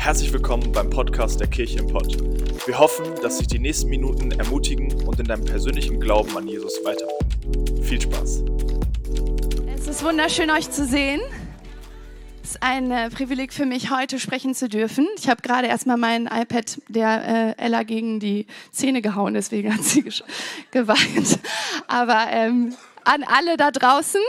Herzlich willkommen beim Podcast der Kirche im Pott. Wir hoffen, dass sich die nächsten Minuten ermutigen und in deinem persönlichen Glauben an Jesus weiterbringen. Viel Spaß. Es ist wunderschön, euch zu sehen. Es ist ein äh, Privileg für mich, heute sprechen zu dürfen. Ich habe gerade erstmal mein iPad der äh, Ella gegen die Zähne gehauen, deswegen hat sie geweint. Aber ähm, an alle da draußen,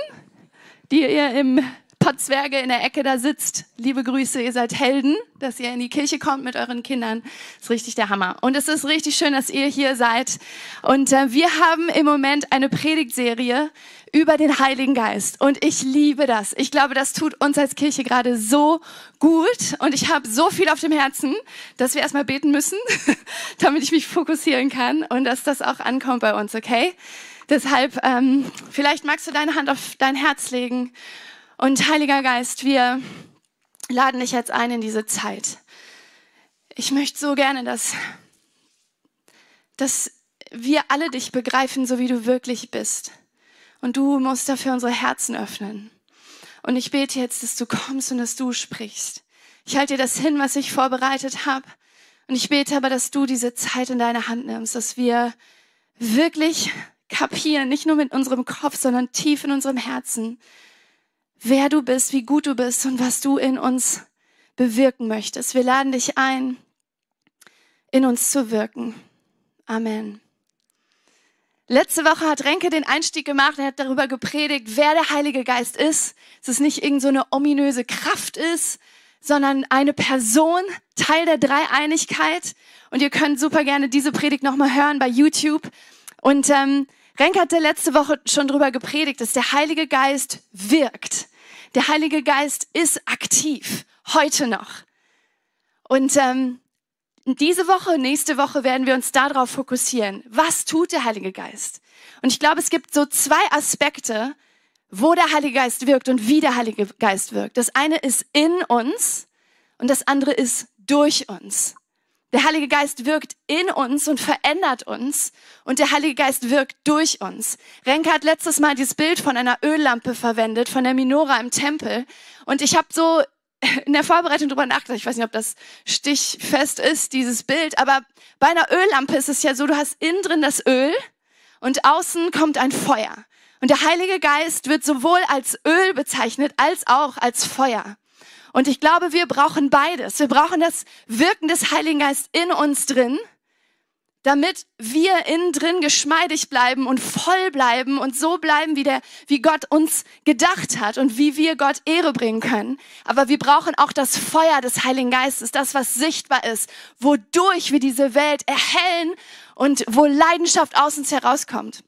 die ihr im Potzwerge in der Ecke da sitzt, liebe Grüße, ihr seid Helden, dass ihr in die Kirche kommt mit euren Kindern. Ist richtig der Hammer. Und es ist richtig schön, dass ihr hier seid. Und äh, wir haben im Moment eine Predigtserie über den Heiligen Geist. Und ich liebe das. Ich glaube, das tut uns als Kirche gerade so gut. Und ich habe so viel auf dem Herzen, dass wir erstmal beten müssen, damit ich mich fokussieren kann und dass das auch ankommt bei uns, okay? Deshalb, ähm, vielleicht magst du deine Hand auf dein Herz legen und Heiliger Geist, wir laden dich jetzt ein in diese Zeit. Ich möchte so gerne, dass, dass wir alle dich begreifen, so wie du wirklich bist. Und du musst dafür unsere Herzen öffnen. Und ich bete jetzt, dass du kommst und dass du sprichst. Ich halte dir das hin, was ich vorbereitet habe. Und ich bete aber, dass du diese Zeit in deine Hand nimmst, dass wir wirklich kapieren, nicht nur mit unserem Kopf, sondern tief in unserem Herzen, wer du bist, wie gut du bist und was du in uns bewirken möchtest. Wir laden dich ein, in uns zu wirken. Amen. Letzte Woche hat Renke den Einstieg gemacht, er hat darüber gepredigt, wer der Heilige Geist ist. Dass es nicht irgend so ominöse Kraft ist, sondern eine Person, Teil der Dreieinigkeit. Und ihr könnt super gerne diese Predigt nochmal hören bei YouTube. Und ähm, Renke hatte letzte Woche schon darüber gepredigt, dass der Heilige Geist wirkt. Der Heilige Geist ist aktiv, heute noch. Und ähm, diese Woche, nächste Woche werden wir uns darauf fokussieren. Was tut der Heilige Geist? Und ich glaube, es gibt so zwei Aspekte, wo der Heilige Geist wirkt und wie der Heilige Geist wirkt. Das eine ist in uns und das andere ist durch uns. Der Heilige Geist wirkt in uns und verändert uns und der Heilige Geist wirkt durch uns. Renke hat letztes Mal dieses Bild von einer Öllampe verwendet, von der Minora im Tempel und ich habe so in der Vorbereitung drüber nachgedacht. Ich weiß nicht, ob das stichfest ist, dieses Bild, aber bei einer Öllampe ist es ja so, du hast innen drin das Öl und außen kommt ein Feuer. Und der Heilige Geist wird sowohl als Öl bezeichnet als auch als Feuer. Und ich glaube, wir brauchen beides. Wir brauchen das Wirken des Heiligen Geistes in uns drin, damit wir innen drin geschmeidig bleiben und voll bleiben und so bleiben, wie, der, wie Gott uns gedacht hat und wie wir Gott Ehre bringen können. Aber wir brauchen auch das Feuer des Heiligen Geistes, das, was sichtbar ist, wodurch wir diese Welt erhellen und wo Leidenschaft aus uns herauskommt.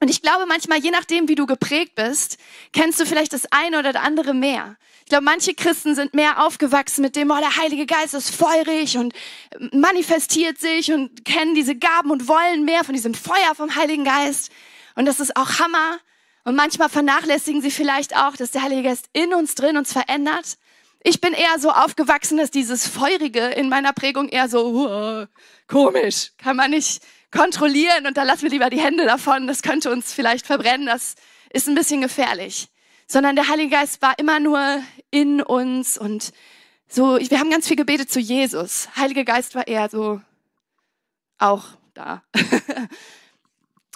Und ich glaube manchmal, je nachdem, wie du geprägt bist, kennst du vielleicht das eine oder das andere mehr. Glaube, manche Christen sind mehr aufgewachsen mit dem, oh, der Heilige Geist ist feurig und manifestiert sich und kennen diese Gaben und wollen mehr von diesem Feuer vom Heiligen Geist. Und das ist auch Hammer. Und manchmal vernachlässigen sie vielleicht auch, dass der Heilige Geist in uns drin uns verändert. Ich bin eher so aufgewachsen, dass dieses Feurige in meiner Prägung eher so, uh, komisch, kann man nicht kontrollieren und da lassen wir lieber die Hände davon, das könnte uns vielleicht verbrennen, das ist ein bisschen gefährlich sondern der Heilige Geist war immer nur in uns und so, wir haben ganz viel gebetet zu Jesus. Heilige Geist war eher so auch da.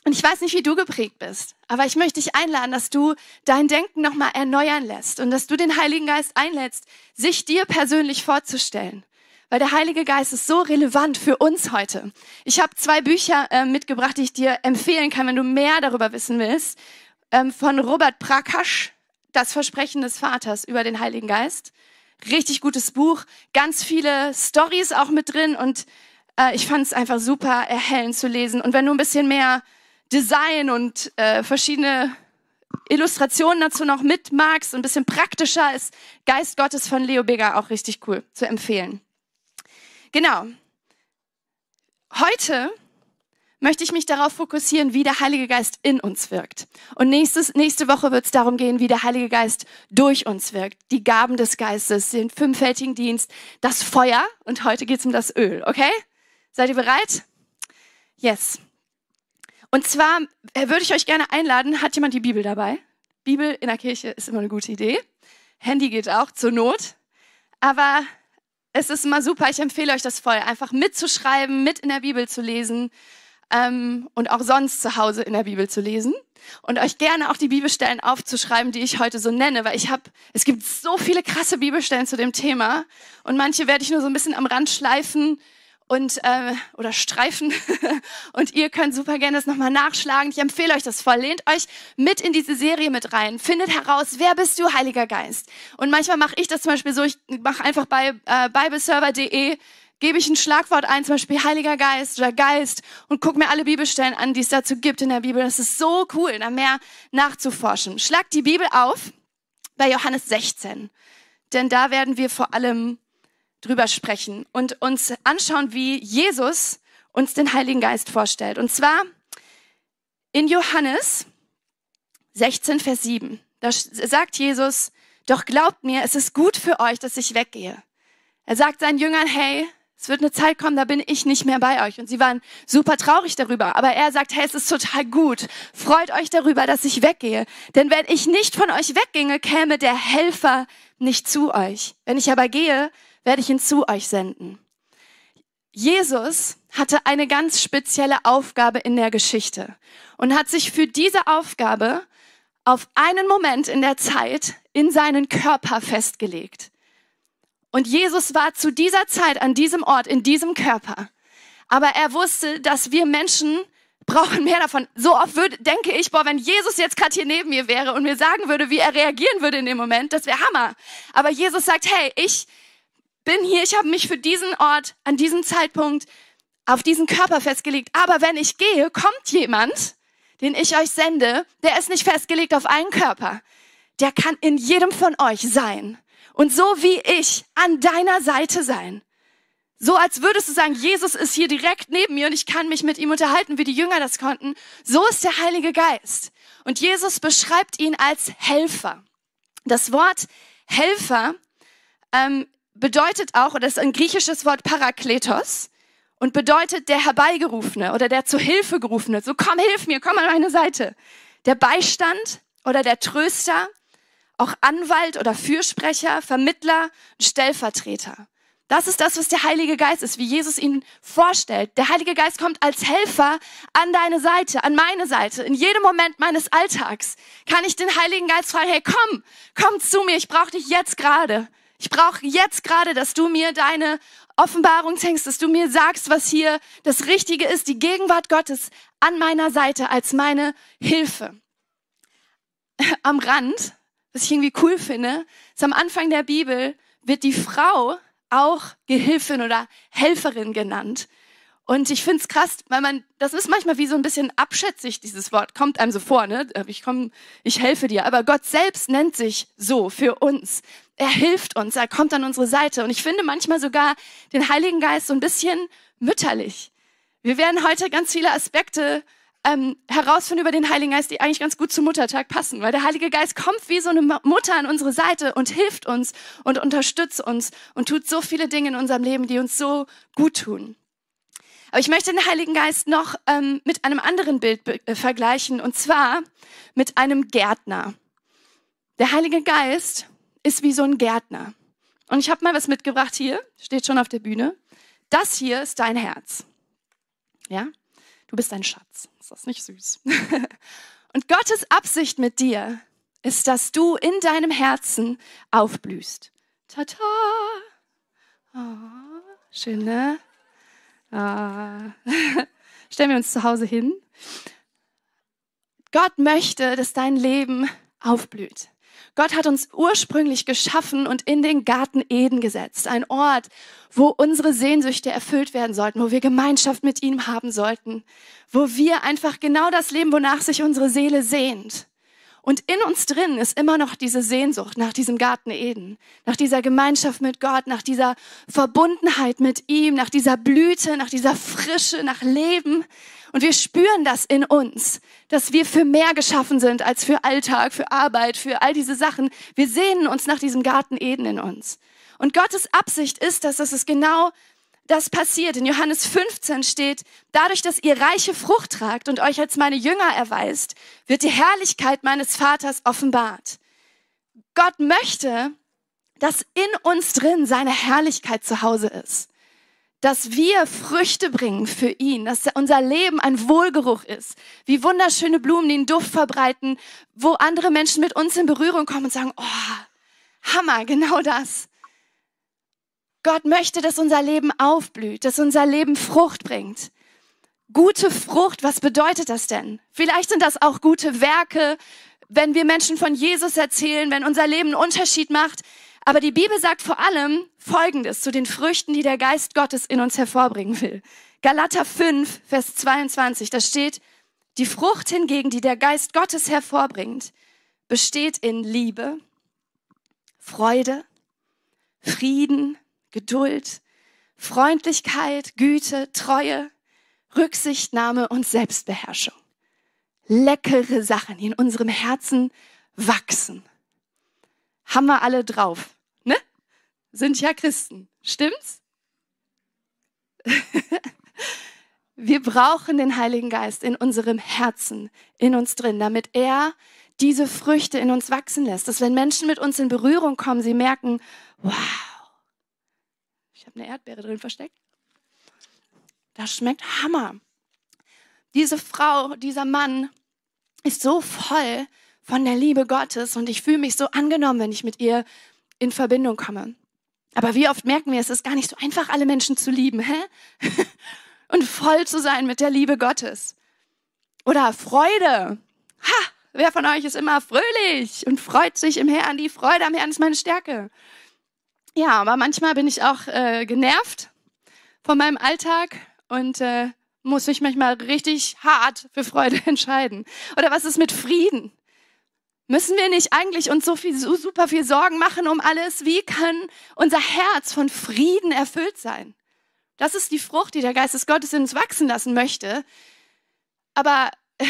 Und ich weiß nicht, wie du geprägt bist, aber ich möchte dich einladen, dass du dein Denken nochmal erneuern lässt und dass du den Heiligen Geist einlädst, sich dir persönlich vorzustellen. Weil der Heilige Geist ist so relevant für uns heute. Ich habe zwei Bücher äh, mitgebracht, die ich dir empfehlen kann, wenn du mehr darüber wissen willst. Ähm, von Robert Prakash, das Versprechen des Vaters über den Heiligen Geist. Richtig gutes Buch, ganz viele Stories auch mit drin und äh, ich fand es einfach super erhellend zu lesen. Und wenn du ein bisschen mehr Design und äh, verschiedene Illustrationen dazu noch mitmagst, ein bisschen praktischer ist Geist Gottes von Leo Bega auch richtig cool zu empfehlen. Genau. Heute möchte ich mich darauf fokussieren, wie der Heilige Geist in uns wirkt. Und nächstes, nächste Woche wird es darum gehen, wie der Heilige Geist durch uns wirkt. Die Gaben des Geistes, den fünffältigen Dienst, das Feuer und heute geht es um das Öl, okay? Seid ihr bereit? Yes. Und zwar äh, würde ich euch gerne einladen, hat jemand die Bibel dabei? Bibel in der Kirche ist immer eine gute Idee. Handy geht auch zur Not. Aber es ist immer super. Ich empfehle euch das voll, einfach mitzuschreiben, mit in der Bibel zu lesen ähm, und auch sonst zu Hause in der Bibel zu lesen und euch gerne auch die Bibelstellen aufzuschreiben, die ich heute so nenne, weil ich habe, es gibt so viele krasse Bibelstellen zu dem Thema und manche werde ich nur so ein bisschen am Rand schleifen und äh, oder streifen und ihr könnt super gerne das nochmal nachschlagen. Ich empfehle euch das voll. Lehnt euch mit in diese Serie mit rein. Findet heraus, wer bist du, Heiliger Geist. Und manchmal mache ich das zum Beispiel so, ich mache einfach bei äh, bibleserver.de gebe ich ein Schlagwort ein, zum Beispiel Heiliger Geist oder Geist und gucke mir alle Bibelstellen an, die es dazu gibt in der Bibel. Das ist so cool, da mehr nachzuforschen. Schlag die Bibel auf bei Johannes 16, denn da werden wir vor allem drüber sprechen und uns anschauen, wie Jesus uns den Heiligen Geist vorstellt. Und zwar in Johannes 16, Vers 7. Da sagt Jesus, doch glaubt mir, es ist gut für euch, dass ich weggehe. Er sagt seinen Jüngern, hey, es wird eine Zeit kommen, da bin ich nicht mehr bei euch. Und sie waren super traurig darüber. Aber er sagt, hey, es ist total gut. Freut euch darüber, dass ich weggehe. Denn wenn ich nicht von euch wegginge, käme der Helfer nicht zu euch. Wenn ich aber gehe, werde ich ihn zu euch senden. Jesus hatte eine ganz spezielle Aufgabe in der Geschichte und hat sich für diese Aufgabe auf einen Moment in der Zeit in seinen Körper festgelegt. Und Jesus war zu dieser Zeit an diesem Ort, in diesem Körper. Aber er wusste, dass wir Menschen brauchen mehr davon. So oft würde, denke ich, boah, wenn Jesus jetzt gerade hier neben mir wäre und mir sagen würde, wie er reagieren würde in dem Moment, das wäre Hammer. Aber Jesus sagt, hey, ich bin hier, ich habe mich für diesen Ort an diesem Zeitpunkt auf diesen Körper festgelegt. Aber wenn ich gehe, kommt jemand, den ich euch sende, der ist nicht festgelegt auf einen Körper. Der kann in jedem von euch sein. Und so wie ich an deiner Seite sein. So als würdest du sagen, Jesus ist hier direkt neben mir und ich kann mich mit ihm unterhalten, wie die Jünger das konnten. So ist der Heilige Geist. Und Jesus beschreibt ihn als Helfer. Das Wort Helfer ähm, bedeutet auch, oder ist ein griechisches Wort Parakletos und bedeutet der Herbeigerufene oder der zu Hilfe gerufene. So komm, hilf mir, komm an meine Seite. Der Beistand oder der Tröster, auch Anwalt oder Fürsprecher, Vermittler, Stellvertreter. Das ist das, was der Heilige Geist ist, wie Jesus ihn vorstellt. Der Heilige Geist kommt als Helfer an deine Seite, an meine Seite. In jedem Moment meines Alltags kann ich den Heiligen Geist fragen, hey, komm, komm zu mir, ich brauche dich jetzt gerade. Ich brauche jetzt gerade, dass du mir deine Offenbarung schenkst, dass du mir sagst, was hier das Richtige ist, die Gegenwart Gottes an meiner Seite als meine Hilfe. Am Rand, was ich irgendwie cool finde, ist am Anfang der Bibel wird die Frau auch Gehilfin oder Helferin genannt. Und ich finde es krass, weil man, das ist manchmal wie so ein bisschen abschätzig, dieses Wort, kommt einem so vor, ne? Ich komm, ich helfe dir. Aber Gott selbst nennt sich so für uns. Er hilft uns, er kommt an unsere Seite. Und ich finde manchmal sogar den Heiligen Geist so ein bisschen mütterlich. Wir werden heute ganz viele Aspekte ähm, herausfinden über den Heiligen Geist, die eigentlich ganz gut zum Muttertag passen, weil der Heilige Geist kommt wie so eine Mutter an unsere Seite und hilft uns und unterstützt uns und tut so viele Dinge in unserem Leben, die uns so gut tun. Aber ich möchte den Heiligen Geist noch ähm, mit einem anderen Bild äh, vergleichen, und zwar mit einem Gärtner. Der Heilige Geist ist wie so ein Gärtner. Und ich habe mal was mitgebracht hier, steht schon auf der Bühne. Das hier ist dein Herz. Ja? Du bist ein Schatz. Ist das nicht süß? und Gottes Absicht mit dir ist, dass du in deinem Herzen aufblühst. Tata! Oh, schön, ne? Ah. Stellen wir uns zu Hause hin. Gott möchte, dass dein Leben aufblüht. Gott hat uns ursprünglich geschaffen und in den Garten Eden gesetzt. Ein Ort, wo unsere Sehnsüchte erfüllt werden sollten, wo wir Gemeinschaft mit ihm haben sollten, wo wir einfach genau das leben, wonach sich unsere Seele sehnt. Und in uns drin ist immer noch diese Sehnsucht nach diesem Garten Eden, nach dieser Gemeinschaft mit Gott, nach dieser Verbundenheit mit ihm, nach dieser Blüte, nach dieser Frische, nach Leben. Und wir spüren das in uns, dass wir für mehr geschaffen sind als für Alltag, für Arbeit, für all diese Sachen. Wir sehnen uns nach diesem Garten Eden in uns. Und Gottes Absicht ist, dass es genau das passiert. In Johannes 15 steht, dadurch, dass ihr reiche Frucht tragt und euch als meine Jünger erweist, wird die Herrlichkeit meines Vaters offenbart. Gott möchte, dass in uns drin seine Herrlichkeit zu Hause ist. Dass wir Früchte bringen für ihn, dass unser Leben ein Wohlgeruch ist, wie wunderschöne Blumen, die einen Duft verbreiten, wo andere Menschen mit uns in Berührung kommen und sagen, oh, Hammer, genau das. Gott möchte, dass unser Leben aufblüht, dass unser Leben Frucht bringt. Gute Frucht, was bedeutet das denn? Vielleicht sind das auch gute Werke, wenn wir Menschen von Jesus erzählen, wenn unser Leben einen Unterschied macht. Aber die Bibel sagt vor allem Folgendes zu den Früchten, die der Geist Gottes in uns hervorbringen will. Galater 5, Vers 22, da steht, die Frucht hingegen, die der Geist Gottes hervorbringt, besteht in Liebe, Freude, Frieden, Geduld, Freundlichkeit, Güte, Treue, Rücksichtnahme und Selbstbeherrschung. Leckere Sachen, die in unserem Herzen wachsen. Haben wir alle drauf? Sind ja Christen, stimmt's? wir brauchen den Heiligen Geist in unserem Herzen, in uns drin, damit er diese Früchte in uns wachsen lässt. Dass wenn Menschen mit uns in Berührung kommen, sie merken, wow, ich habe eine Erdbeere drin versteckt. Das schmeckt Hammer. Diese Frau, dieser Mann ist so voll von der Liebe Gottes und ich fühle mich so angenommen, wenn ich mit ihr in Verbindung komme. Aber wie oft merken wir, es ist gar nicht so einfach, alle Menschen zu lieben, hä? und voll zu sein mit der Liebe Gottes. Oder Freude. Ha! Wer von euch ist immer fröhlich und freut sich im Herrn? Die Freude am Herrn ist meine Stärke. Ja, aber manchmal bin ich auch äh, genervt von meinem Alltag und äh, muss mich manchmal richtig hart für Freude entscheiden. Oder was ist mit Frieden? Müssen wir nicht eigentlich uns so viel, so super viel Sorgen machen um alles? Wie kann unser Herz von Frieden erfüllt sein? Das ist die Frucht, die der Geist des Gottes in uns wachsen lassen möchte. Aber äh,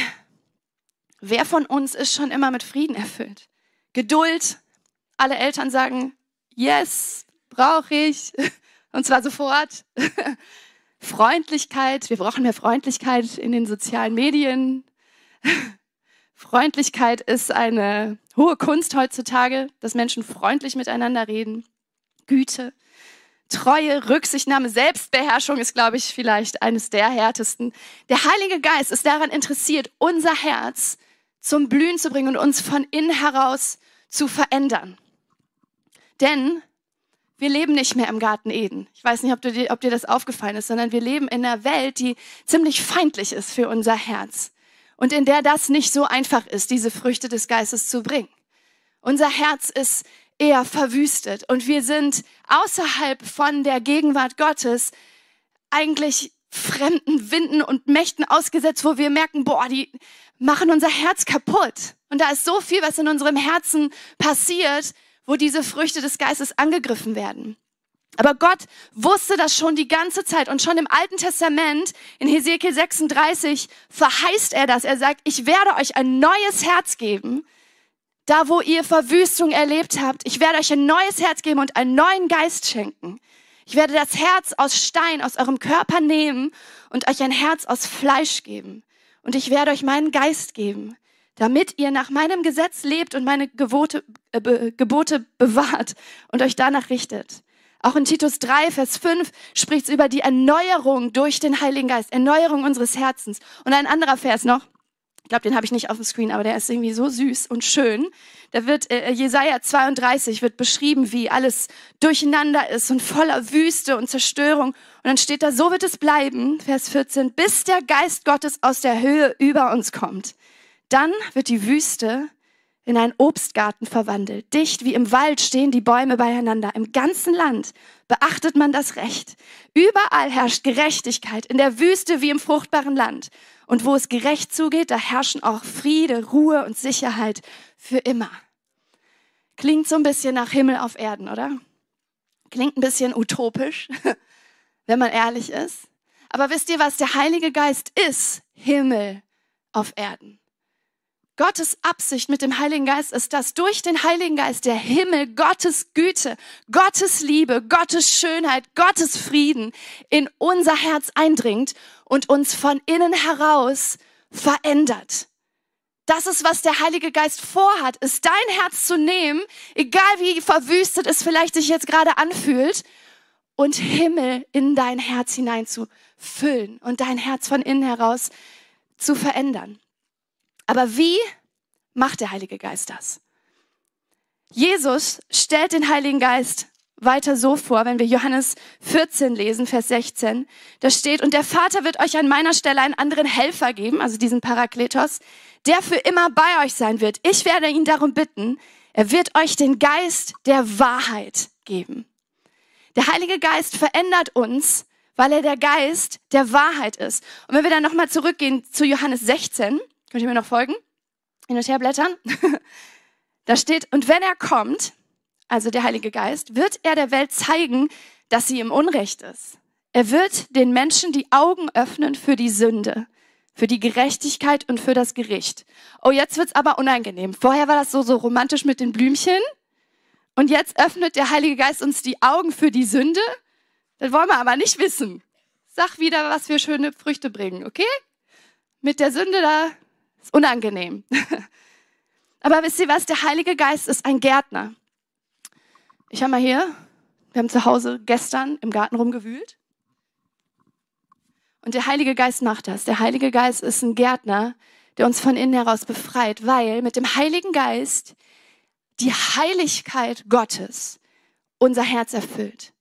wer von uns ist schon immer mit Frieden erfüllt? Geduld. Alle Eltern sagen, yes, brauche ich. Und zwar sofort. Freundlichkeit, wir brauchen mehr Freundlichkeit in den sozialen Medien. Freundlichkeit ist eine hohe Kunst heutzutage, dass Menschen freundlich miteinander reden. Güte, Treue, Rücksichtnahme, Selbstbeherrschung ist, glaube ich, vielleicht eines der härtesten. Der Heilige Geist ist daran interessiert, unser Herz zum Blühen zu bringen und uns von innen heraus zu verändern. Denn wir leben nicht mehr im Garten Eden. Ich weiß nicht, ob, dir, ob dir das aufgefallen ist, sondern wir leben in einer Welt, die ziemlich feindlich ist für unser Herz und in der das nicht so einfach ist, diese Früchte des Geistes zu bringen. Unser Herz ist eher verwüstet und wir sind außerhalb von der Gegenwart Gottes eigentlich fremden Winden und Mächten ausgesetzt, wo wir merken, boah, die machen unser Herz kaputt. Und da ist so viel, was in unserem Herzen passiert, wo diese Früchte des Geistes angegriffen werden. Aber Gott wusste das schon die ganze Zeit und schon im Alten Testament, in Hesekiel 36, verheißt er das. Er sagt, ich werde euch ein neues Herz geben, da wo ihr Verwüstung erlebt habt. Ich werde euch ein neues Herz geben und einen neuen Geist schenken. Ich werde das Herz aus Stein aus eurem Körper nehmen und euch ein Herz aus Fleisch geben. Und ich werde euch meinen Geist geben damit ihr nach meinem Gesetz lebt und meine Gebote, äh, Gebote bewahrt und euch danach richtet. Auch in Titus 3, Vers 5 spricht es über die Erneuerung durch den Heiligen Geist, Erneuerung unseres Herzens. Und ein anderer Vers noch, ich glaube, den habe ich nicht auf dem Screen, aber der ist irgendwie so süß und schön. Da wird äh, Jesaja 32 wird beschrieben, wie alles durcheinander ist und voller Wüste und Zerstörung. Und dann steht da, so wird es bleiben, Vers 14, bis der Geist Gottes aus der Höhe über uns kommt. Dann wird die Wüste in einen Obstgarten verwandelt. Dicht wie im Wald stehen die Bäume beieinander. Im ganzen Land beachtet man das Recht. Überall herrscht Gerechtigkeit, in der Wüste wie im fruchtbaren Land. Und wo es gerecht zugeht, da herrschen auch Friede, Ruhe und Sicherheit für immer. Klingt so ein bisschen nach Himmel auf Erden, oder? Klingt ein bisschen utopisch, wenn man ehrlich ist. Aber wisst ihr, was der Heilige Geist ist? Himmel auf Erden. Gottes Absicht mit dem Heiligen Geist ist, dass durch den Heiligen Geist der Himmel, Gottes Güte, Gottes Liebe, Gottes Schönheit, Gottes Frieden in unser Herz eindringt und uns von innen heraus verändert. Das ist, was der Heilige Geist vorhat, ist dein Herz zu nehmen, egal wie verwüstet es vielleicht sich jetzt gerade anfühlt, und Himmel in dein Herz hinein zu füllen und dein Herz von innen heraus zu verändern. Aber wie macht der Heilige Geist das? Jesus stellt den Heiligen Geist weiter so vor, wenn wir Johannes 14 lesen, Vers 16. Da steht, und der Vater wird euch an meiner Stelle einen anderen Helfer geben, also diesen Parakletos, der für immer bei euch sein wird. Ich werde ihn darum bitten, er wird euch den Geist der Wahrheit geben. Der Heilige Geist verändert uns, weil er der Geist der Wahrheit ist. Und wenn wir dann nochmal zurückgehen zu Johannes 16, könnt ihr mir noch folgen? Hin und her blättern. da steht, und wenn er kommt, also der Heilige Geist, wird er der Welt zeigen, dass sie im Unrecht ist. Er wird den Menschen die Augen öffnen für die Sünde, für die Gerechtigkeit und für das Gericht. Oh, jetzt wird's aber unangenehm. Vorher war das so, so romantisch mit den Blümchen. Und jetzt öffnet der Heilige Geist uns die Augen für die Sünde. Das wollen wir aber nicht wissen. Sag wieder, was wir schöne Früchte bringen, okay? Mit der Sünde da ist unangenehm. aber wisst ihr was? Der Heilige Geist ist ein Gärtner. Ich habe mal hier, wir haben zu Hause gestern im Garten rumgewühlt. Und der Heilige Geist macht das. Der Heilige Geist ist ein Gärtner, der uns von innen heraus befreit, weil mit dem Heiligen Geist die Heiligkeit Gottes unser Herz erfüllt.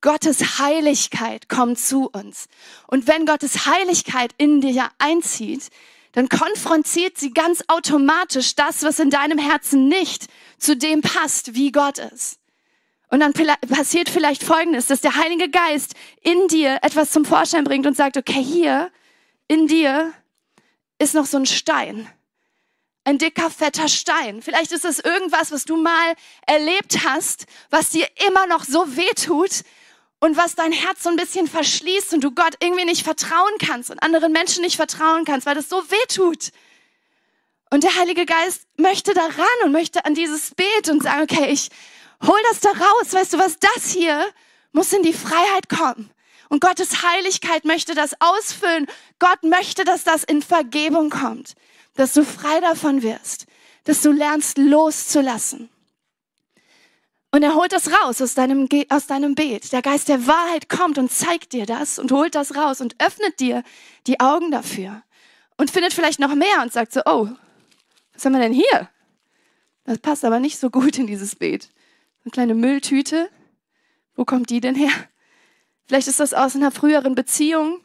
Gottes Heiligkeit kommt zu uns. Und wenn Gottes Heiligkeit in dir einzieht, dann konfrontiert sie ganz automatisch das, was in deinem Herzen nicht zu dem passt, wie Gott ist. Und dann passiert vielleicht Folgendes, dass der Heilige Geist in dir etwas zum Vorschein bringt und sagt, okay, hier in dir ist noch so ein Stein. Ein dicker, fetter Stein. Vielleicht ist es irgendwas, was du mal erlebt hast, was dir immer noch so weh tut und was dein Herz so ein bisschen verschließt und du Gott irgendwie nicht vertrauen kannst und anderen Menschen nicht vertrauen kannst, weil das so weh tut. Und der Heilige Geist möchte daran und möchte an dieses Beet und sagen, okay, ich Hol das da raus. Weißt du was? Das hier muss in die Freiheit kommen. Und Gottes Heiligkeit möchte das ausfüllen. Gott möchte, dass das in Vergebung kommt. Dass du frei davon wirst. Dass du lernst loszulassen. Und er holt das raus aus deinem, aus deinem Beet. Der Geist der Wahrheit kommt und zeigt dir das und holt das raus und öffnet dir die Augen dafür. Und findet vielleicht noch mehr und sagt so, oh, was haben wir denn hier? Das passt aber nicht so gut in dieses Beet. Eine kleine Mülltüte. Wo kommt die denn her? Vielleicht ist das aus einer früheren Beziehung,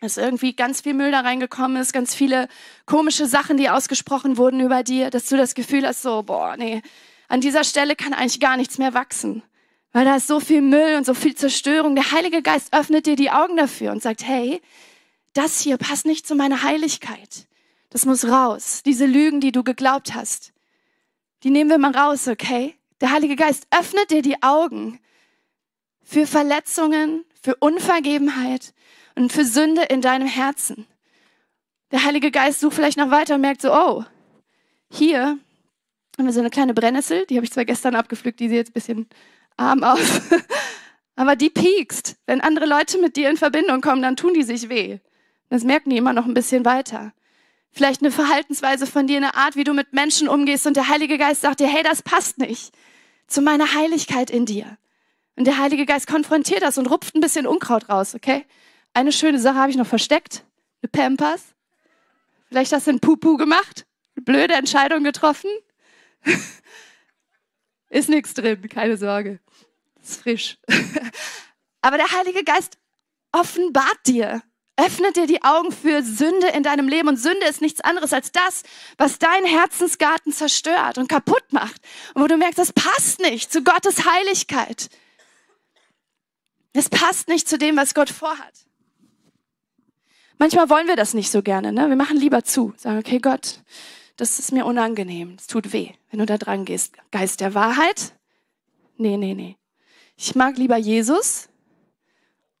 dass irgendwie ganz viel Müll da reingekommen ist, ganz viele komische Sachen, die ausgesprochen wurden über dir, dass du das Gefühl hast, so, boah, nee, an dieser Stelle kann eigentlich gar nichts mehr wachsen. Weil da ist so viel Müll und so viel Zerstörung. Der Heilige Geist öffnet dir die Augen dafür und sagt, hey, das hier passt nicht zu meiner Heiligkeit. Das muss raus. Diese Lügen, die du geglaubt hast, die nehmen wir mal raus, okay? Der Heilige Geist öffnet dir die Augen für Verletzungen, für Unvergebenheit und für Sünde in deinem Herzen. Der Heilige Geist sucht vielleicht noch weiter und merkt so, oh, hier haben wir so eine kleine Brennnessel, die habe ich zwar gestern abgepflückt, die sieht jetzt ein bisschen arm aus, aber die piekst. Wenn andere Leute mit dir in Verbindung kommen, dann tun die sich weh. Das merken die immer noch ein bisschen weiter. Vielleicht eine Verhaltensweise von dir, eine Art, wie du mit Menschen umgehst und der Heilige Geist sagt dir, hey, das passt nicht zu meiner Heiligkeit in dir. Und der Heilige Geist konfrontiert das und rupft ein bisschen Unkraut raus, okay? Eine schöne Sache habe ich noch versteckt. Eine Pampers. Vielleicht hast du einen Pupu gemacht. Eine blöde Entscheidung getroffen. Ist nichts drin, keine Sorge. Ist frisch. Aber der Heilige Geist offenbart dir, öffnet dir die Augen für Sünde in deinem Leben. Und Sünde ist nichts anderes als das, was deinen Herzensgarten zerstört und kaputt macht. Und wo du merkst, das passt nicht zu Gottes Heiligkeit. Es passt nicht zu dem, was Gott vorhat. Manchmal wollen wir das nicht so gerne. Ne? Wir machen lieber zu. Sagen, okay, Gott, das ist mir unangenehm. Es tut weh, wenn du da dran gehst. Geist der Wahrheit? Nee, nee, nee. Ich mag lieber Jesus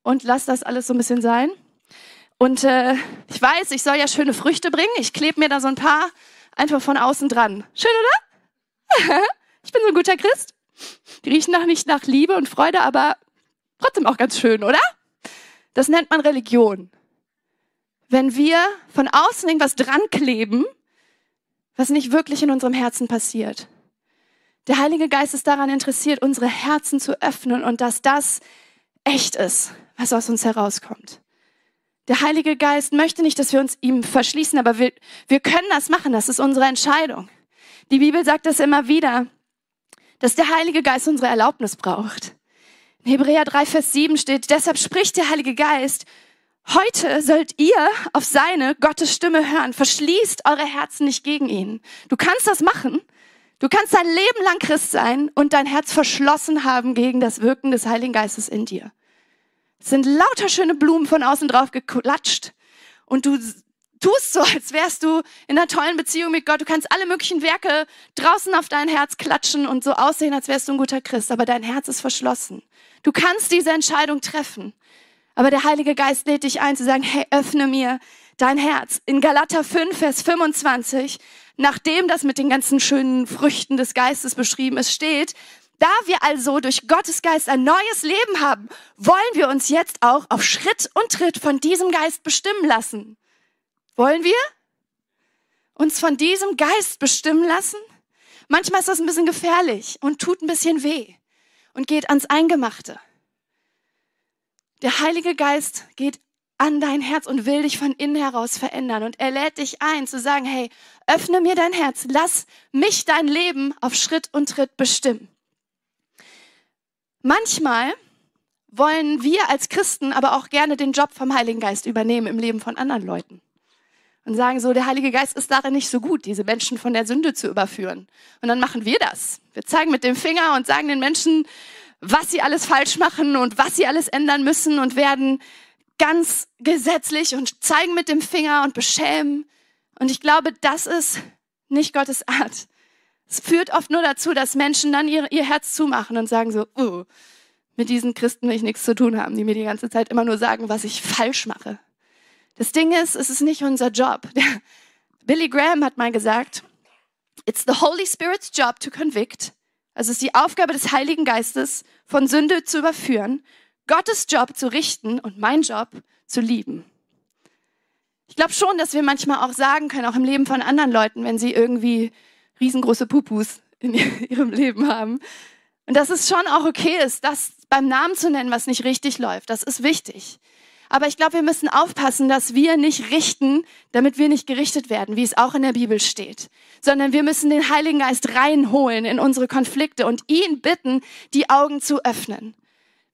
und lass das alles so ein bisschen sein. Und äh, ich weiß, ich soll ja schöne Früchte bringen. Ich klebe mir da so ein paar einfach von außen dran. Schön, oder? ich bin so ein guter Christ. Die riechen noch nicht nach Liebe und Freude, aber trotzdem auch ganz schön, oder? Das nennt man Religion. Wenn wir von außen irgendwas dran kleben, was nicht wirklich in unserem Herzen passiert. Der Heilige Geist ist daran interessiert, unsere Herzen zu öffnen und dass das echt ist, was aus uns herauskommt. Der Heilige Geist möchte nicht, dass wir uns ihm verschließen, aber wir, wir können das machen. Das ist unsere Entscheidung. Die Bibel sagt das immer wieder, dass der Heilige Geist unsere Erlaubnis braucht. In Hebräer 3, Vers 7 steht, deshalb spricht der Heilige Geist, heute sollt ihr auf seine Gottes Stimme hören. Verschließt eure Herzen nicht gegen ihn. Du kannst das machen. Du kannst dein Leben lang Christ sein und dein Herz verschlossen haben gegen das Wirken des Heiligen Geistes in dir. Es sind lauter schöne Blumen von außen drauf geklatscht und du tust so, als wärst du in einer tollen Beziehung mit Gott. Du kannst alle möglichen Werke draußen auf dein Herz klatschen und so aussehen, als wärst du ein guter Christ, aber dein Herz ist verschlossen. Du kannst diese Entscheidung treffen. Aber der Heilige Geist lädt dich ein zu sagen, hey, öffne mir dein Herz. In Galater 5, Vers 25 nachdem das mit den ganzen schönen Früchten des Geistes beschrieben ist, steht, da wir also durch Gottes Geist ein neues Leben haben, wollen wir uns jetzt auch auf Schritt und Tritt von diesem Geist bestimmen lassen. Wollen wir uns von diesem Geist bestimmen lassen? Manchmal ist das ein bisschen gefährlich und tut ein bisschen weh und geht ans Eingemachte. Der Heilige Geist geht an dein Herz und will dich von innen heraus verändern. Und er lädt dich ein zu sagen, hey, öffne mir dein Herz, lass mich dein Leben auf Schritt und Tritt bestimmen. Manchmal wollen wir als Christen aber auch gerne den Job vom Heiligen Geist übernehmen im Leben von anderen Leuten. Und sagen so, der Heilige Geist ist darin nicht so gut, diese Menschen von der Sünde zu überführen. Und dann machen wir das. Wir zeigen mit dem Finger und sagen den Menschen, was sie alles falsch machen und was sie alles ändern müssen und werden ganz gesetzlich und zeigen mit dem Finger und beschämen. Und ich glaube, das ist nicht Gottes Art. Es führt oft nur dazu, dass Menschen dann ihr, ihr Herz zumachen und sagen so, uh, mit diesen Christen will ich nichts zu tun haben, die mir die ganze Zeit immer nur sagen, was ich falsch mache. Das Ding ist, es ist nicht unser Job. Billy Graham hat mal gesagt, it's the Holy Spirit's job to convict. Also es ist die Aufgabe des Heiligen Geistes, von Sünde zu überführen Gottes Job zu richten und mein Job zu lieben. Ich glaube schon, dass wir manchmal auch sagen können, auch im Leben von anderen Leuten, wenn sie irgendwie riesengroße Pupus in ihrem Leben haben. Und dass es schon auch okay ist, das beim Namen zu nennen, was nicht richtig läuft. Das ist wichtig. Aber ich glaube, wir müssen aufpassen, dass wir nicht richten, damit wir nicht gerichtet werden, wie es auch in der Bibel steht, sondern wir müssen den Heiligen Geist reinholen in unsere Konflikte und ihn bitten, die Augen zu öffnen.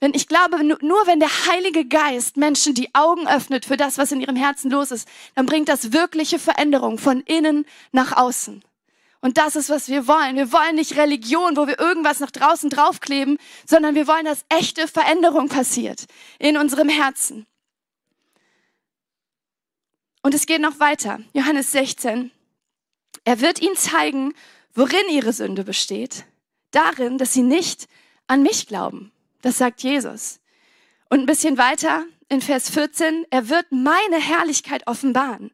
Wenn ich glaube, nur wenn der Heilige Geist Menschen die Augen öffnet für das, was in ihrem Herzen los ist, dann bringt das wirkliche Veränderung von innen nach außen. Und das ist, was wir wollen. Wir wollen nicht Religion, wo wir irgendwas nach draußen draufkleben, sondern wir wollen, dass echte Veränderung passiert in unserem Herzen. Und es geht noch weiter. Johannes 16. Er wird ihnen zeigen, worin ihre Sünde besteht. Darin, dass sie nicht an mich glauben. Das sagt Jesus. Und ein bisschen weiter in Vers 14, er wird meine Herrlichkeit offenbaren.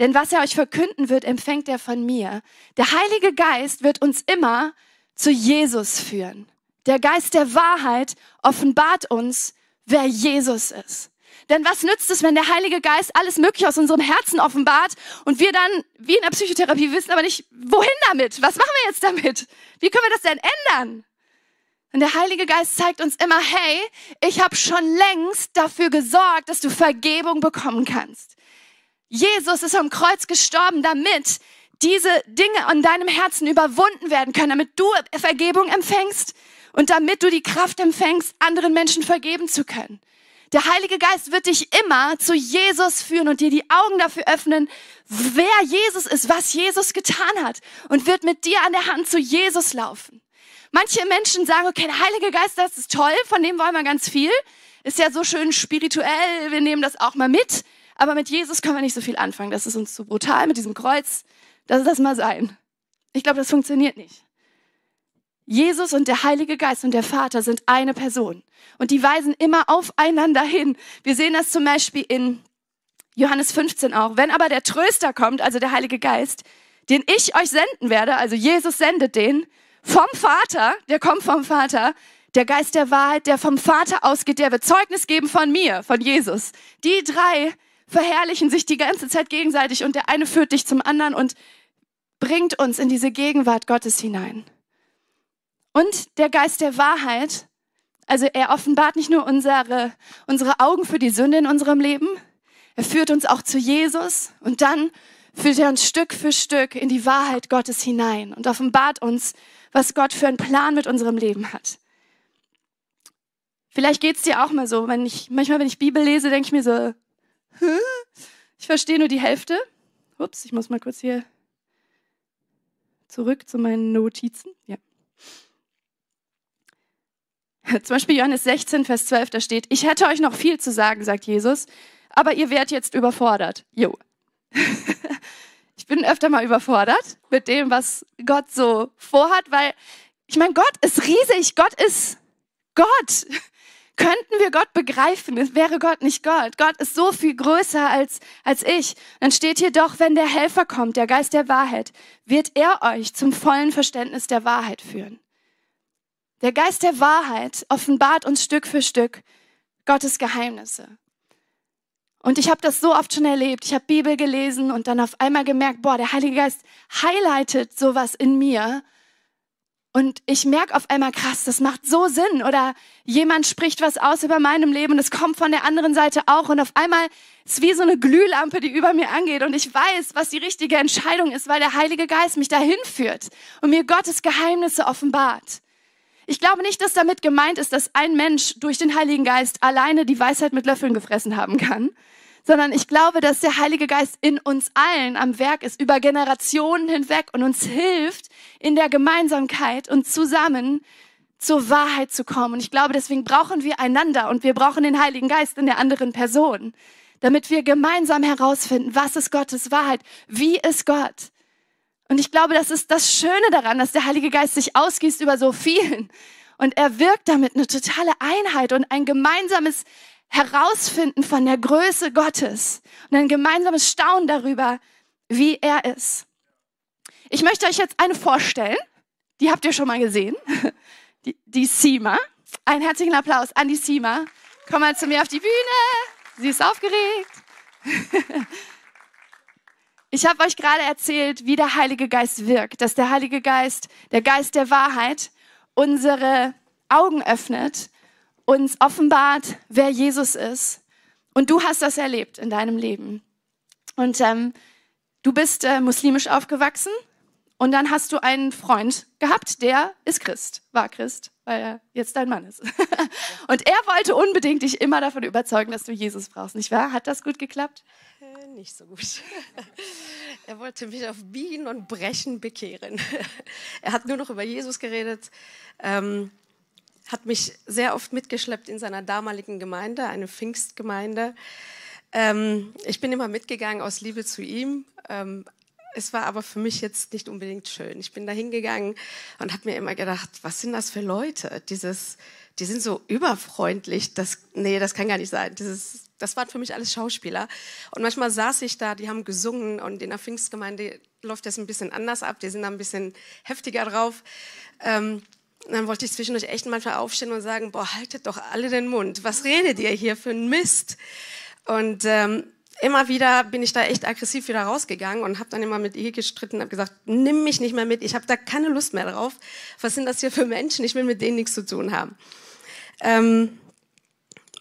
Denn was er euch verkünden wird, empfängt er von mir. Der Heilige Geist wird uns immer zu Jesus führen. Der Geist der Wahrheit offenbart uns, wer Jesus ist. Denn was nützt es, wenn der Heilige Geist alles Mögliche aus unserem Herzen offenbart und wir dann, wie in der Psychotherapie, wissen aber nicht, wohin damit? Was machen wir jetzt damit? Wie können wir das denn ändern? Und der Heilige Geist zeigt uns immer, hey, ich habe schon längst dafür gesorgt, dass du Vergebung bekommen kannst. Jesus ist am Kreuz gestorben, damit diese Dinge an deinem Herzen überwunden werden können, damit du Vergebung empfängst und damit du die Kraft empfängst, anderen Menschen vergeben zu können. Der Heilige Geist wird dich immer zu Jesus führen und dir die Augen dafür öffnen, wer Jesus ist, was Jesus getan hat und wird mit dir an der Hand zu Jesus laufen. Manche Menschen sagen, okay, der Heilige Geist, das ist toll, von dem wollen wir ganz viel. Ist ja so schön spirituell, wir nehmen das auch mal mit. Aber mit Jesus können wir nicht so viel anfangen. Das ist uns zu brutal mit diesem Kreuz. Lass das mal sein. Ich glaube, das funktioniert nicht. Jesus und der Heilige Geist und der Vater sind eine Person. Und die weisen immer aufeinander hin. Wir sehen das zum Beispiel in Johannes 15 auch. Wenn aber der Tröster kommt, also der Heilige Geist, den ich euch senden werde, also Jesus sendet den, vom Vater, der kommt vom Vater, der Geist der Wahrheit, der vom Vater ausgeht, der wird Zeugnis geben von mir, von Jesus. Die drei verherrlichen sich die ganze Zeit gegenseitig und der eine führt dich zum anderen und bringt uns in diese Gegenwart Gottes hinein. Und der Geist der Wahrheit, also er offenbart nicht nur unsere, unsere Augen für die Sünde in unserem Leben, er führt uns auch zu Jesus und dann führt er uns Stück für Stück in die Wahrheit Gottes hinein und offenbart uns, was Gott für einen Plan mit unserem Leben hat. Vielleicht geht's dir auch mal so, wenn ich, manchmal, wenn ich Bibel lese, denke ich mir so, ich verstehe nur die Hälfte. Ups, ich muss mal kurz hier zurück zu meinen Notizen. Ja. Zum Beispiel Johannes 16, Vers 12, da steht, ich hätte euch noch viel zu sagen, sagt Jesus, aber ihr werdet jetzt überfordert. Jo. ich bin öfter mal überfordert mit dem, was Gott so vorhat, weil ich meine, Gott ist riesig, Gott ist Gott. Könnten wir Gott begreifen, wäre Gott nicht Gott. Gott ist so viel größer als, als ich. Dann steht hier doch, wenn der Helfer kommt, der Geist der Wahrheit, wird er euch zum vollen Verständnis der Wahrheit führen. Der Geist der Wahrheit offenbart uns Stück für Stück Gottes Geheimnisse. Und ich habe das so oft schon erlebt. Ich habe Bibel gelesen und dann auf einmal gemerkt, boah, der Heilige Geist highlightet sowas in mir und ich merke auf einmal, krass, das macht so Sinn. Oder jemand spricht was aus über meinem Leben und es kommt von der anderen Seite auch. Und auf einmal ist wie so eine Glühlampe, die über mir angeht. Und ich weiß, was die richtige Entscheidung ist, weil der Heilige Geist mich dahin führt und mir Gottes Geheimnisse offenbart. Ich glaube nicht, dass damit gemeint ist, dass ein Mensch durch den Heiligen Geist alleine die Weisheit mit Löffeln gefressen haben kann, sondern ich glaube, dass der Heilige Geist in uns allen am Werk ist, über Generationen hinweg und uns hilft, in der Gemeinsamkeit und zusammen zur Wahrheit zu kommen. Und ich glaube, deswegen brauchen wir einander und wir brauchen den Heiligen Geist in der anderen Person, damit wir gemeinsam herausfinden, was ist Gottes Wahrheit, wie ist Gott. Und ich glaube, das ist das Schöne daran, dass der Heilige Geist sich ausgießt über so vielen. Und er wirkt damit eine totale Einheit und ein gemeinsames Herausfinden von der Größe Gottes und ein gemeinsames Staunen darüber, wie er ist. Ich möchte euch jetzt eine vorstellen. Die habt ihr schon mal gesehen. Die, die Sima. Einen herzlichen Applaus an die Sima. Komm mal zu mir auf die Bühne. Sie ist aufgeregt. Ich habe euch gerade erzählt, wie der Heilige Geist wirkt, dass der Heilige Geist, der Geist der Wahrheit, unsere Augen öffnet uns offenbart, wer Jesus ist. Und du hast das erlebt in deinem Leben. Und ähm, du bist äh, muslimisch aufgewachsen und dann hast du einen Freund gehabt, der ist Christ, war Christ, weil er jetzt dein Mann ist. und er wollte unbedingt dich immer davon überzeugen, dass du Jesus brauchst, nicht wahr? Hat das gut geklappt? Äh, nicht so gut. er wollte mich auf Biegen und Brechen bekehren. er hat nur noch über Jesus geredet. Ähm, hat mich sehr oft mitgeschleppt in seiner damaligen Gemeinde, eine Pfingstgemeinde. Ähm, ich bin immer mitgegangen aus Liebe zu ihm. Ähm, es war aber für mich jetzt nicht unbedingt schön. Ich bin da hingegangen und habe mir immer gedacht, was sind das für Leute? Dieses, die sind so überfreundlich. Das, nee, das kann gar nicht sein. Dieses, das waren für mich alles Schauspieler. Und manchmal saß ich da, die haben gesungen und in der Pfingstgemeinde läuft das ein bisschen anders ab. Die sind da ein bisschen heftiger drauf. Ähm, dann wollte ich zwischendurch echt manchmal aufstehen und sagen, boah, haltet doch alle den Mund. Was redet ihr hier für ein Mist? Und ähm, immer wieder bin ich da echt aggressiv wieder rausgegangen und habe dann immer mit ihr gestritten, habe gesagt, nimm mich nicht mehr mit, ich habe da keine Lust mehr drauf. Was sind das hier für Menschen? Ich will mit denen nichts zu tun haben. Ähm,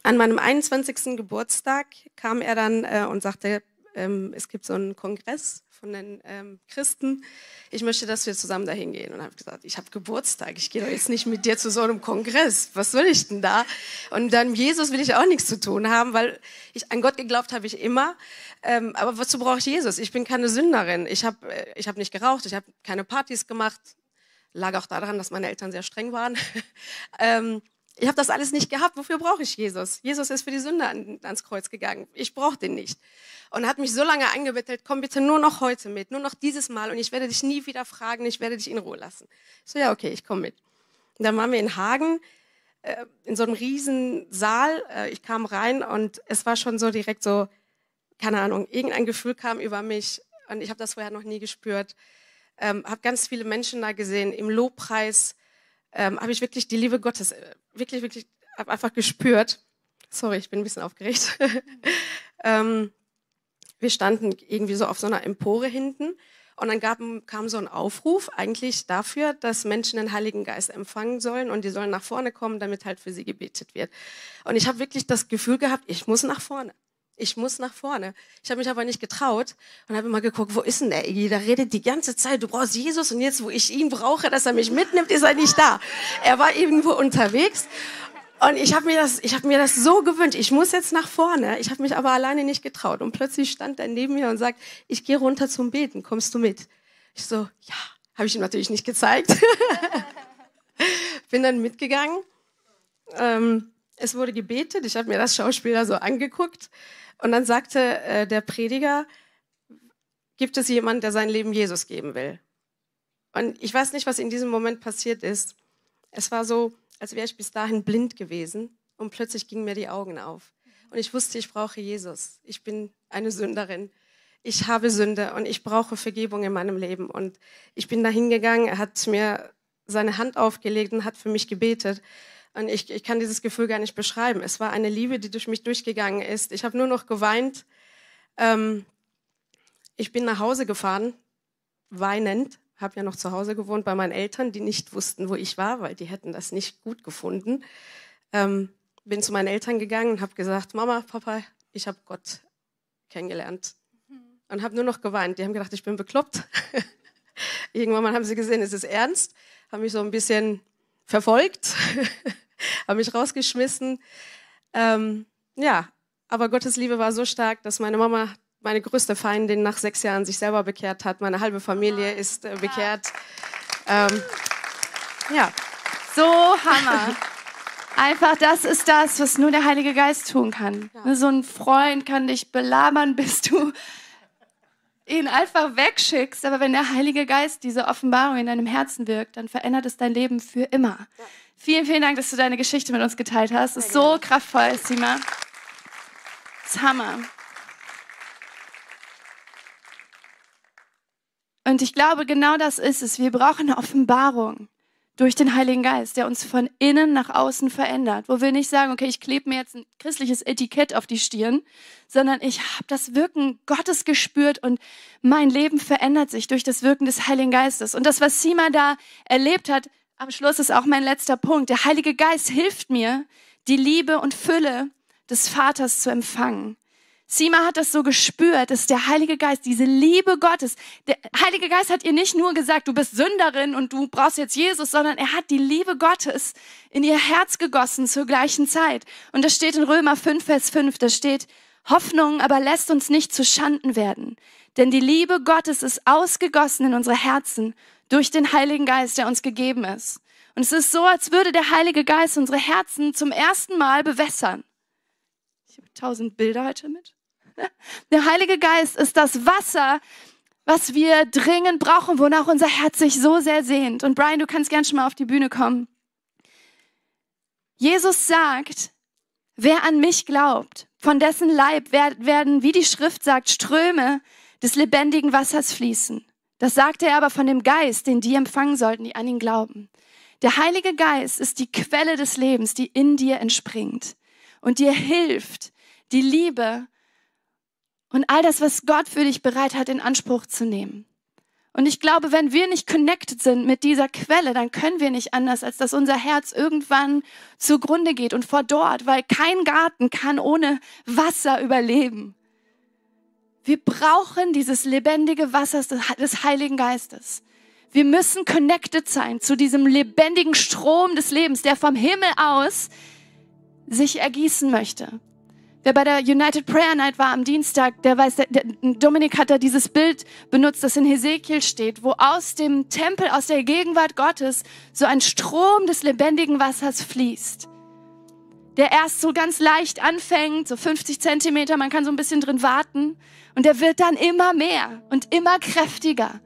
an meinem 21. Geburtstag kam er dann äh, und sagte, ähm, es gibt so einen Kongress von den ähm, Christen, ich möchte, dass wir zusammen dahin gehen. Und habe gesagt, ich habe Geburtstag, ich gehe doch jetzt nicht mit dir zu so einem Kongress. Was soll ich denn da? Und dann Jesus will ich auch nichts zu tun haben, weil ich an Gott geglaubt habe ich immer. Ähm, aber wozu brauche ich Jesus? Ich bin keine Sünderin. Ich habe äh, ich hab nicht geraucht, ich habe keine Partys gemacht. Lag auch daran, dass meine Eltern sehr streng waren. ähm, ich habe das alles nicht gehabt. Wofür brauche ich Jesus? Jesus ist für die Sünde ans Kreuz gegangen. Ich brauche den nicht und hat mich so lange angebettelt, komm bitte nur noch heute mit, nur noch dieses Mal und ich werde dich nie wieder fragen, ich werde dich in Ruhe lassen. Ich so, ja, okay, ich komme mit. Und dann waren wir in Hagen, äh, in so einem riesen Saal. Äh, ich kam rein und es war schon so direkt so, keine Ahnung, irgendein Gefühl kam über mich und ich habe das vorher noch nie gespürt. Ähm, habe ganz viele Menschen da gesehen. Im Lobpreis ähm, habe ich wirklich die Liebe Gottes, äh, wirklich, wirklich, habe einfach gespürt. Sorry, ich bin ein bisschen aufgeregt. ähm, wir standen irgendwie so auf so einer Empore hinten Und dann gab, kam so ein Aufruf eigentlich dafür, dass Menschen den Heiligen Geist empfangen sollen und die sollen nach vorne kommen, damit halt für sie gebetet wird. Und ich habe wirklich das Gefühl gehabt, ich muss nach vorne. Ich muss nach vorne. Ich habe mich aber nicht getraut und habe immer geguckt, wo ist denn der Iggy? Der redet die ganze Zeit, du brauchst Jesus und jetzt, wo ich ihn brauche, dass er mich mitnimmt, ist er nicht da. Er war irgendwo unterwegs und ich habe mir das, ich habe mir das so gewünscht. Ich muss jetzt nach vorne. Ich habe mich aber alleine nicht getraut. Und plötzlich stand er neben mir und sagt, ich gehe runter zum Beten. Kommst du mit? Ich so, ja. Habe ich ihm natürlich nicht gezeigt. Bin dann mitgegangen. Ähm, es wurde gebetet. Ich habe mir das Schauspieler so angeguckt. Und dann sagte äh, der Prediger, gibt es jemanden, der sein Leben Jesus geben will? Und ich weiß nicht, was in diesem Moment passiert ist. Es war so, als wäre ich bis dahin blind gewesen und plötzlich gingen mir die Augen auf. Und ich wusste, ich brauche Jesus. Ich bin eine Sünderin. Ich habe Sünde und ich brauche Vergebung in meinem Leben. Und ich bin da hingegangen, er hat mir seine Hand aufgelegt und hat für mich gebetet. Und ich, ich kann dieses Gefühl gar nicht beschreiben. Es war eine Liebe, die durch mich durchgegangen ist. Ich habe nur noch geweint. Ähm, ich bin nach Hause gefahren, weinend, habe ja noch zu Hause gewohnt bei meinen Eltern, die nicht wussten, wo ich war, weil die hätten das nicht gut gefunden. Ähm, bin zu meinen Eltern gegangen und habe gesagt, Mama, Papa, ich habe Gott kennengelernt. Mhm. Und habe nur noch geweint. Die haben gedacht, ich bin bekloppt. Irgendwann mal haben sie gesehen, es ist ernst, haben mich so ein bisschen verfolgt, haben mich rausgeschmissen. Ähm, ja, aber Gottes Liebe war so stark, dass meine Mama meine größte Feindin nach sechs Jahren sich selber bekehrt hat. Meine halbe Familie ist äh, bekehrt. Ähm, ja. So Hammer. Einfach, das ist das, was nur der Heilige Geist tun kann. Ja. So ein Freund kann dich belabern, bis du ihn einfach wegschickst. Aber wenn der Heilige Geist diese Offenbarung in deinem Herzen wirkt, dann verändert es dein Leben für immer. Ja. Vielen, vielen Dank, dass du deine Geschichte mit uns geteilt hast. Das ist so kraftvoll, Sima. Das ist Hammer. Und ich glaube, genau das ist es. Wir brauchen eine Offenbarung durch den Heiligen Geist, der uns von innen nach außen verändert. Wo wir nicht sagen, okay, ich klebe mir jetzt ein christliches Etikett auf die Stirn, sondern ich habe das Wirken Gottes gespürt und mein Leben verändert sich durch das Wirken des Heiligen Geistes. Und das, was Sima da erlebt hat, am Schluss ist auch mein letzter Punkt. Der Heilige Geist hilft mir, die Liebe und Fülle des Vaters zu empfangen. Sima hat das so gespürt, dass der Heilige Geist, diese Liebe Gottes, der Heilige Geist hat ihr nicht nur gesagt, du bist Sünderin und du brauchst jetzt Jesus, sondern er hat die Liebe Gottes in ihr Herz gegossen zur gleichen Zeit. Und das steht in Römer 5, Vers 5, da steht, Hoffnung aber lässt uns nicht zu Schanden werden, denn die Liebe Gottes ist ausgegossen in unsere Herzen durch den Heiligen Geist, der uns gegeben ist. Und es ist so, als würde der Heilige Geist unsere Herzen zum ersten Mal bewässern. Ich habe tausend Bilder heute mit. Der Heilige Geist ist das Wasser, was wir dringend brauchen, wonach unser Herz sich so sehr sehnt. Und Brian, du kannst gern schon mal auf die Bühne kommen. Jesus sagt, wer an mich glaubt, von dessen Leib werden, wie die Schrift sagt, Ströme des lebendigen Wassers fließen. Das sagte er aber von dem Geist, den die empfangen sollten, die an ihn glauben. Der Heilige Geist ist die Quelle des Lebens, die in dir entspringt und dir hilft, die Liebe und all das, was Gott für dich bereit hat, in Anspruch zu nehmen. Und ich glaube, wenn wir nicht connected sind mit dieser Quelle, dann können wir nicht anders, als dass unser Herz irgendwann zugrunde geht und verdorrt, weil kein Garten kann ohne Wasser überleben. Wir brauchen dieses lebendige Wasser des Heiligen Geistes. Wir müssen connected sein zu diesem lebendigen Strom des Lebens, der vom Himmel aus sich ergießen möchte. Wer bei der United Prayer Night war am Dienstag, der weiß, der, der, Dominik hat da dieses Bild benutzt, das in Hesekiel steht, wo aus dem Tempel, aus der Gegenwart Gottes so ein Strom des lebendigen Wassers fließt. Der erst so ganz leicht anfängt, so 50 Zentimeter, man kann so ein bisschen drin warten. Und der wird dann immer mehr und immer kräftiger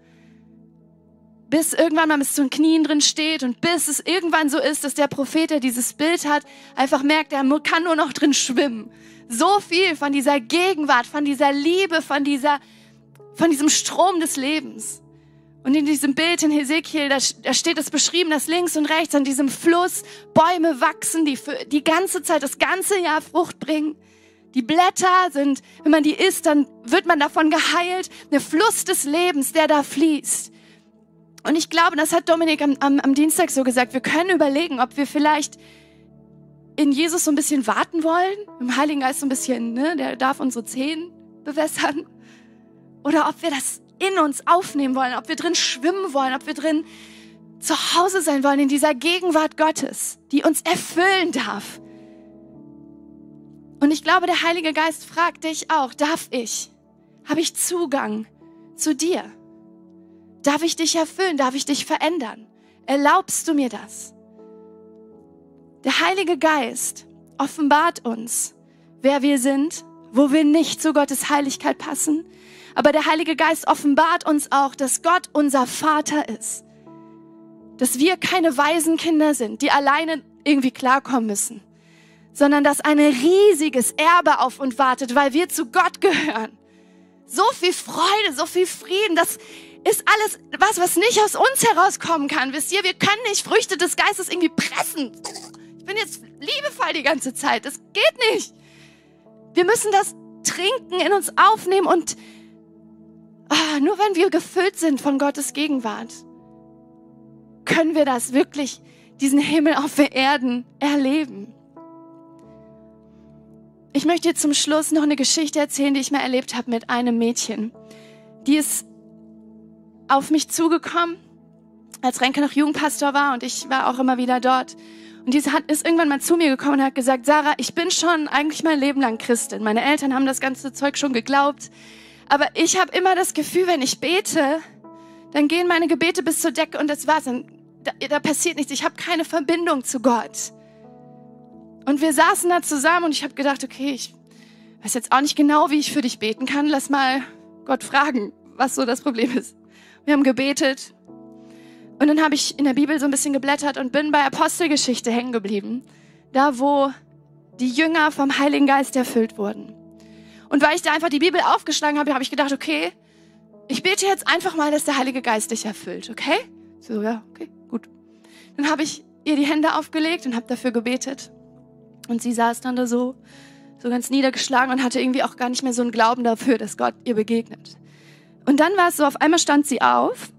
bis irgendwann mal bis zu den Knien drin steht und bis es irgendwann so ist, dass der Prophet, der dieses Bild hat, einfach merkt, er kann nur noch drin schwimmen so viel von dieser Gegenwart, von dieser Liebe, von dieser, von diesem Strom des Lebens. Und in diesem Bild in Hesekiel, da, da steht es beschrieben, dass links und rechts an diesem Fluss Bäume wachsen, die für die ganze Zeit, das ganze Jahr Frucht bringen. Die Blätter sind, wenn man die isst, dann wird man davon geheilt. Der Fluss des Lebens, der da fließt. Und ich glaube, das hat Dominik am, am, am Dienstag so gesagt, wir können überlegen, ob wir vielleicht in Jesus so ein bisschen warten wollen, im Heiligen Geist so ein bisschen, ne, der darf unsere Zehen bewässern. Oder ob wir das in uns aufnehmen wollen, ob wir drin schwimmen wollen, ob wir drin zu Hause sein wollen in dieser Gegenwart Gottes, die uns erfüllen darf. Und ich glaube, der Heilige Geist fragt dich auch, darf ich? Habe ich Zugang zu dir? Darf ich dich erfüllen? Darf ich dich verändern? Erlaubst du mir das? Der Heilige Geist offenbart uns, wer wir sind, wo wir nicht zu Gottes Heiligkeit passen. Aber der Heilige Geist offenbart uns auch, dass Gott unser Vater ist. Dass wir keine Waisenkinder sind, die alleine irgendwie klarkommen müssen sondern dass ein riesiges Erbe auf uns wartet, weil wir zu Gott gehören. So viel Freude, so viel Frieden, das ist alles was, was nicht aus uns herauskommen kann. Wisst ihr, wir können nicht Früchte des Geistes irgendwie pressen. Bin jetzt liebevoll die ganze Zeit. Das geht nicht. Wir müssen das trinken, in uns aufnehmen und oh, nur wenn wir gefüllt sind von Gottes Gegenwart, können wir das wirklich, diesen Himmel auf Erden erleben. Ich möchte dir zum Schluss noch eine Geschichte erzählen, die ich mal erlebt habe mit einem Mädchen. Die ist auf mich zugekommen, als Renke noch Jugendpastor war und ich war auch immer wieder dort. Und diese hat, ist irgendwann mal zu mir gekommen und hat gesagt, Sarah, ich bin schon eigentlich mein Leben lang Christin. Meine Eltern haben das ganze Zeug schon geglaubt. Aber ich habe immer das Gefühl, wenn ich bete, dann gehen meine Gebete bis zur Decke und das war's. Und da, da passiert nichts. Ich habe keine Verbindung zu Gott. Und wir saßen da zusammen und ich habe gedacht, okay, ich weiß jetzt auch nicht genau, wie ich für dich beten kann. Lass mal Gott fragen, was so das Problem ist. Wir haben gebetet und dann habe ich in der Bibel so ein bisschen geblättert und bin bei Apostelgeschichte hängen geblieben. Da, wo die Jünger vom Heiligen Geist erfüllt wurden. Und weil ich da einfach die Bibel aufgeschlagen habe, habe ich gedacht, okay, ich bete jetzt einfach mal, dass der Heilige Geist dich erfüllt, okay? So, ja, okay, gut. Dann habe ich ihr die Hände aufgelegt und habe dafür gebetet. Und sie saß dann da so, so ganz niedergeschlagen und hatte irgendwie auch gar nicht mehr so einen Glauben dafür, dass Gott ihr begegnet. Und dann war es so, auf einmal stand sie auf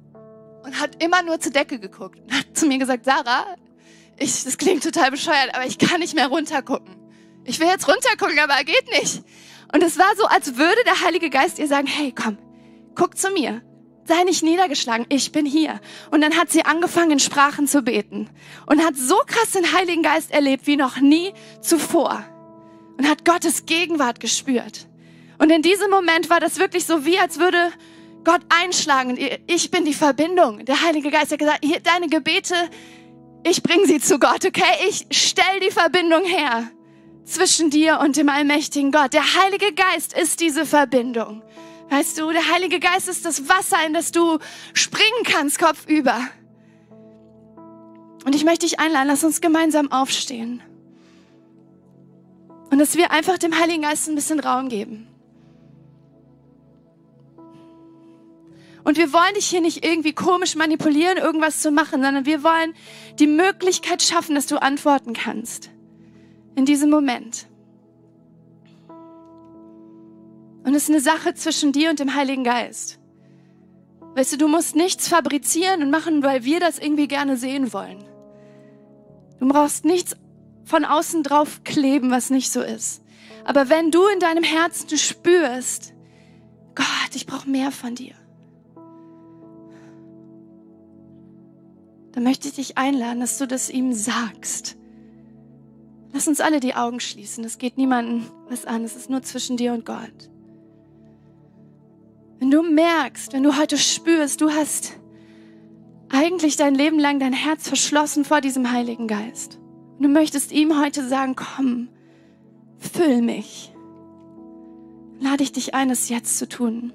und hat immer nur zur Decke geguckt und hat zu mir gesagt, Sarah, ich, das klingt total bescheuert, aber ich kann nicht mehr runtergucken. Ich will jetzt runtergucken, aber geht nicht. Und es war so, als würde der Heilige Geist ihr sagen, hey, komm, guck zu mir sei nicht niedergeschlagen, ich bin hier. Und dann hat sie angefangen, in Sprachen zu beten und hat so krass den Heiligen Geist erlebt wie noch nie zuvor und hat Gottes Gegenwart gespürt. Und in diesem Moment war das wirklich so wie, als würde Gott einschlagen. Ich bin die Verbindung. Der Heilige Geist hat gesagt, hier, deine Gebete, ich bringe sie zu Gott, okay? Ich stell die Verbindung her zwischen dir und dem allmächtigen Gott. Der Heilige Geist ist diese Verbindung. Weißt du, der Heilige Geist ist das Wasser, in das du springen kannst, kopfüber. Und ich möchte dich einladen, lass uns gemeinsam aufstehen. Und dass wir einfach dem Heiligen Geist ein bisschen Raum geben. Und wir wollen dich hier nicht irgendwie komisch manipulieren, irgendwas zu machen, sondern wir wollen die Möglichkeit schaffen, dass du antworten kannst. In diesem Moment. Und es ist eine Sache zwischen dir und dem Heiligen Geist. Weißt du, du musst nichts fabrizieren und machen, weil wir das irgendwie gerne sehen wollen. Du brauchst nichts von außen drauf kleben, was nicht so ist. Aber wenn du in deinem Herzen spürst, Gott, ich brauche mehr von dir, dann möchte ich dich einladen, dass du das ihm sagst. Lass uns alle die Augen schließen. Es geht niemandem was an. Es ist nur zwischen dir und Gott. Wenn du merkst, wenn du heute spürst, du hast eigentlich dein Leben lang dein Herz verschlossen vor diesem Heiligen Geist. Und du möchtest ihm heute sagen, komm, füll mich. Lade ich dich ein, es jetzt zu tun.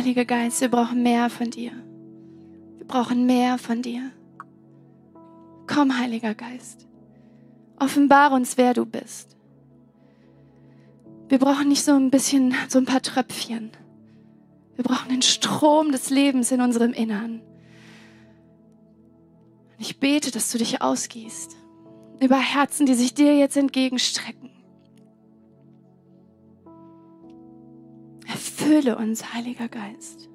Heiliger Geist, wir brauchen mehr von dir. Wir brauchen mehr von dir. Komm, Heiliger Geist, offenbare uns, wer du bist. Wir brauchen nicht so ein bisschen, so ein paar Tröpfchen. Wir brauchen den Strom des Lebens in unserem Innern. Ich bete, dass du dich ausgießt über Herzen, die sich dir jetzt entgegenstrecken. Erfülle uns, Heiliger Geist.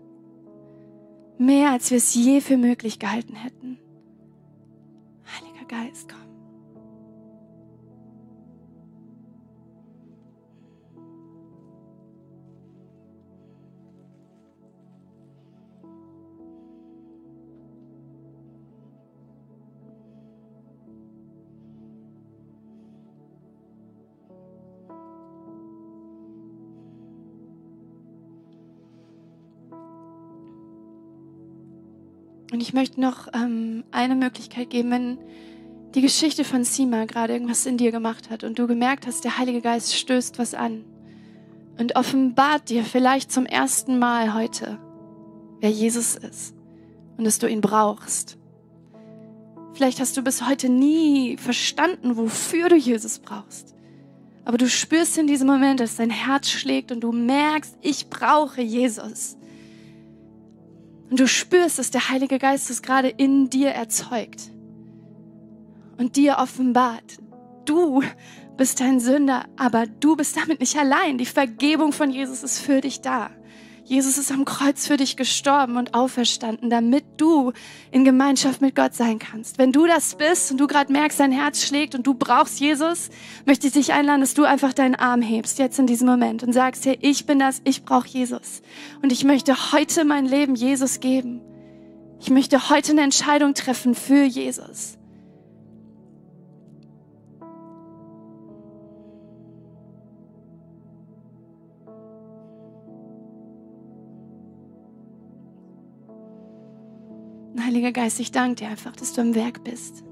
Mehr, als wir es je für möglich gehalten hätten. Heiliger Geist, komm. Und ich möchte noch ähm, eine Möglichkeit geben, wenn die Geschichte von Sima gerade irgendwas in dir gemacht hat und du gemerkt hast, der Heilige Geist stößt was an und offenbart dir vielleicht zum ersten Mal heute, wer Jesus ist und dass du ihn brauchst. Vielleicht hast du bis heute nie verstanden, wofür du Jesus brauchst. Aber du spürst in diesem Moment, dass dein Herz schlägt und du merkst, ich brauche Jesus. Und du spürst, dass der Heilige Geist es gerade in dir erzeugt und dir offenbart. Du bist ein Sünder, aber du bist damit nicht allein. Die Vergebung von Jesus ist für dich da. Jesus ist am Kreuz für dich gestorben und auferstanden, damit du in Gemeinschaft mit Gott sein kannst. Wenn du das bist und du gerade merkst, dein Herz schlägt und du brauchst Jesus, möchte ich dich einladen, dass du einfach deinen Arm hebst, jetzt in diesem Moment und sagst, hey, ich bin das, ich brauche Jesus. Und ich möchte heute mein Leben Jesus geben. Ich möchte heute eine Entscheidung treffen für Jesus. Heiliger Geist, ich danke dir einfach, dass du am Werk bist.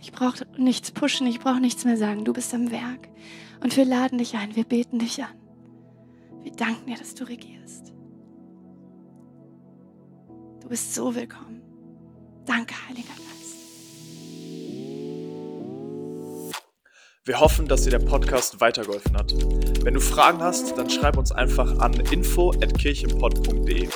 Ich brauche nichts pushen, ich brauche nichts mehr sagen. Du bist am Werk. Und wir laden dich ein, wir beten dich an. Wir danken dir, dass du regierst. Du bist so willkommen. Danke, Heiliger Geist. Wir hoffen, dass dir der Podcast weitergeholfen hat. Wenn du Fragen hast, dann schreib uns einfach an info@kirchenpod.de.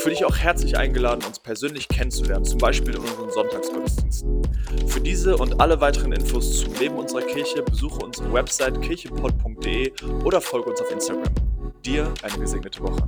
Fühle dich auch herzlich eingeladen, uns persönlich kennenzulernen, zum Beispiel in unseren Sonntagsgottesdiensten. Für diese und alle weiteren Infos zum Leben unserer Kirche besuche unsere Website kirchenpod.de oder folge uns auf Instagram. Dir eine gesegnete Woche.